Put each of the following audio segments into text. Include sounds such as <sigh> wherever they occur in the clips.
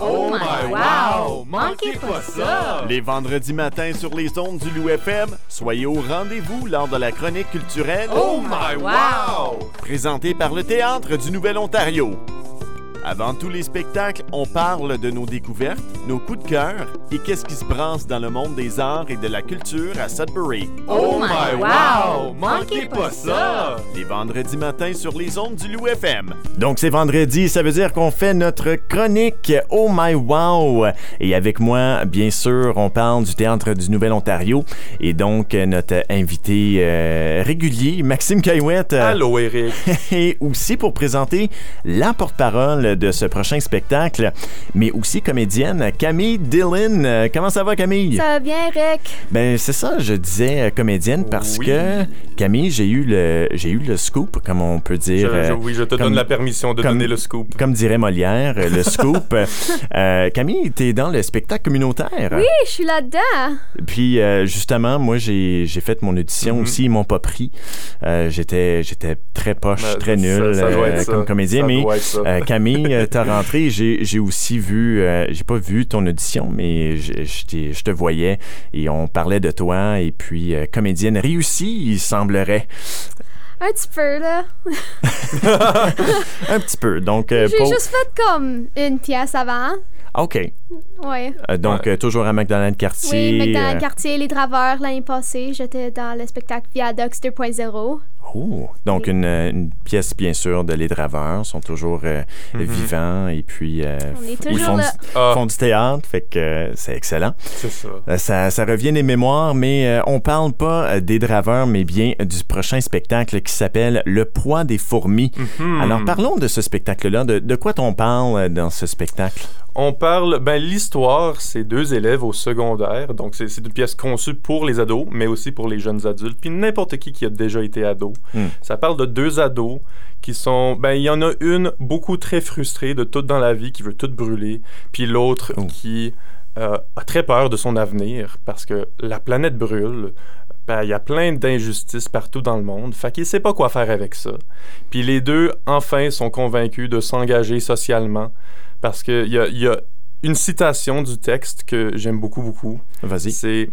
Oh my wow! Manquez pas ça! Les vendredis matins sur les ondes du Loup FM, soyez au rendez-vous lors de la chronique culturelle Oh my wow! présentée par le Théâtre du Nouvel-Ontario. Avant tous les spectacles, on parle de nos découvertes, nos coups de cœur et qu'est-ce qui se brasse dans le monde des arts et de la culture à Sudbury. Oh my wow! Manquez pas ça! Les vendredis matins sur les ondes du Loup FM. Donc c'est vendredi, ça veut dire qu'on fait notre chronique Oh My Wow. Et avec moi, bien sûr, on parle du théâtre du Nouvel-Ontario et donc euh, notre invité euh, régulier, Maxime Caillouette. Allô, Eric. <laughs> et aussi pour présenter la porte-parole de ce prochain spectacle, mais aussi comédienne Camille Dillon. Euh, Comment ça va, Camille? Ça va bien, Rick? Ben c'est ça, je disais euh, comédienne parce Oui. que Camille, j'ai eu le j'ai eu le scoop, comme on peut dire. je- oui, je te comme- donne la permission de comme- donner le scoop. comme dirait Molière, euh, le scoop. <laughs> Euh, Camille, t'es dans le spectacle communautaire. Oui, je suis là-dedans. Puis euh, justement, moi j'ai j'ai fait mon audition Mhm. aussi, ils m'ont pas pris. Euh, j'étais j'étais très poche, Ben, très nul ça euh, ça. comme comédien, Ça mais euh, Camille, euh, t'as rentré. J'ai aussi vu, euh, j'ai pas vu ton audition, mais je, te voyais et on parlait de toi. Et puis, euh, comédienne réussie, il semblerait. Un petit peu, là. <laughs> Un petit peu. Donc, euh, J'ai pour- juste fait comme une pièce avant. OK. Ouais. Euh, donc, Ouais. euh, toujours à McDonald-Cartier. Oui, McDonald euh, Quartier, Les Draveurs, l'année passée, j'étais dans le spectacle Viadox 2.0. Oh, donc Oui. une, euh, une pièce bien sûr de Les Draveurs sont toujours euh, Mhm. vivants et puis euh, On est toujours ils font, là. du, Ah, font du théâtre, fait que c'est excellent. c'est ça. Ça, ça revient des mémoires, mais euh, on parle pas des Draveurs, mais bien du prochain spectacle qui s'appelle Le poids des fourmis. Mhm. Alors parlons de ce spectacle-là. De, de quoi on parle dans ce spectacle? On parle, ben l'histoire, c'est deux élèves au secondaire, donc c'est une pièce conçue pour les ados, mais aussi pour les jeunes adultes, puis n'importe qui qui a déjà été ado. Hmm. Ça parle de deux ados qui sont, ben il y en a une beaucoup très frustrée de tout dans la vie, qui veut tout brûler, puis l'autre Oh. qui euh, a très peur de son avenir parce que la planète brûle. Ben, il y a plein d'injustices partout dans le monde. Fait qu'il sait pas quoi faire avec ça. Puis les deux, enfin, sont convaincus de s'engager socialement parce qu'il y a, y a une citation du texte que j'aime beaucoup, beaucoup. Vas-y. C'est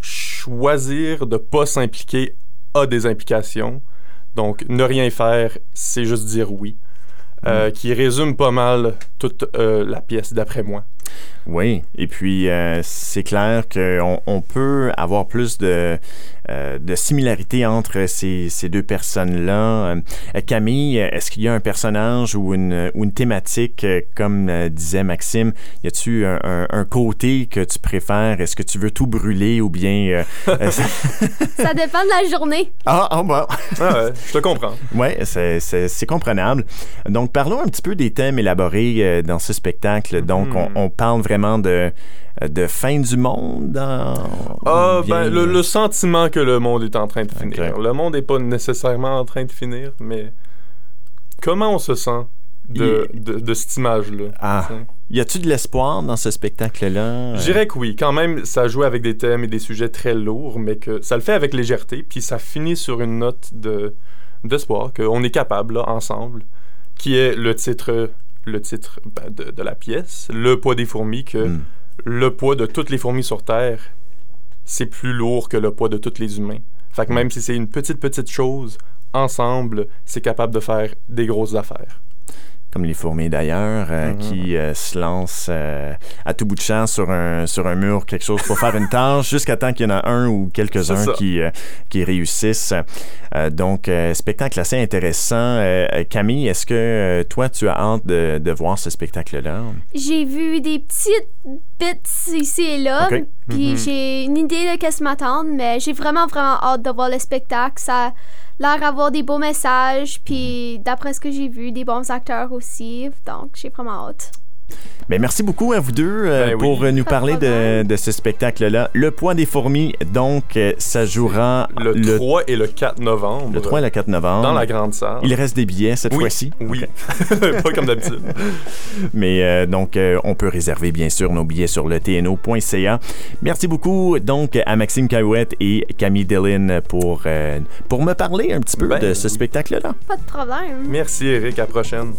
choisir de pas s'impliquer a des implications. Donc, ne rien faire, c'est juste dire oui. Euh, Qui résume pas mal toute euh, la pièce, d'après moi. Oui, et puis euh, c'est clair qu'on on peut avoir plus de, euh, de similarités entre ces, ces deux personnes-là. Euh, Camille, est-ce qu'il y a un personnage ou une, ou une thématique, euh, comme euh, disait Maxime, y a-tu un, un- un côté que tu préfères? Est-ce que tu veux tout brûler ou bien... <laughs> ça- dépend de la journée. ah, ah, bon. Ah ouais, je te comprends. Oui, c'est, c'est, c'est comprenable. Donc, parlons un petit peu des thèmes élaborés euh, dans ce spectacle. Donc, on, on parle vraiment de, de fin du monde. Ah, bien- ben, le, le sentiment que le monde est en train de finir. Le monde n'est pas nécessairement en train de finir, mais comment on se sent de, de, de cette image-là? Ah, y a-tu de l'espoir dans ce spectacle-là? Je dirais que oui. Quand même, ça joue avec des thèmes et des sujets très lourds, mais que ça le fait avec légèreté, puis ça finit sur une note de d'espoir qu'on est capable, là, ensemble, qui est le titre, le titre ben, de, de la pièce, Le poids des fourmis, que Hmm. le poids de toutes les fourmis sur Terre, c'est plus lourd que le poids de tous les humains. Fait que même si c'est une petite, petite chose, ensemble, c'est capable de faire des grosses affaires. Comme les fourmis d'ailleurs, euh, Mhm. qui euh, se lancent euh, à tout bout de champ sur un, sur un mur, quelque chose pour faire une tâche, jusqu'à temps qu'il y en a un ou quelques-uns qui, euh, qui réussissent. Euh, donc, euh, spectacle assez intéressant. Camille, est-ce que euh, toi, tu as hâte de, de voir ce spectacle-là? J'ai vu des petites bits ici et là. Puis Mhm. j'ai une idée de qu'est-ce qui m'attend, mais j'ai vraiment, vraiment hâte de voir le spectacle. Ça a l'air d'avoir des beaux messages. Puis d'après ce que j'ai vu, des bons acteurs aussi. Donc j'ai vraiment hâte. Ben, merci beaucoup à vous deux euh, Ben oui. pour euh, nous parler de, ce spectacle-là. Le poids des fourmis, donc, euh, ça jouera Le, 3 et le 4 novembre. le 3 et le 4 novembre. Dans la grande salle. Il reste des billets cette Oui, fois-ci. Oui. <laughs> Pas comme d'habitude. <laughs> Mais euh, donc, euh, on peut réserver bien sûr nos billets sur le tno.ca. Merci beaucoup donc à Maxime Carouette et Camille Dillon pour, euh, pour me parler un petit peu Ben de ce oui. spectacle-là. Pas de problème. Merci, Eric. À la prochaine.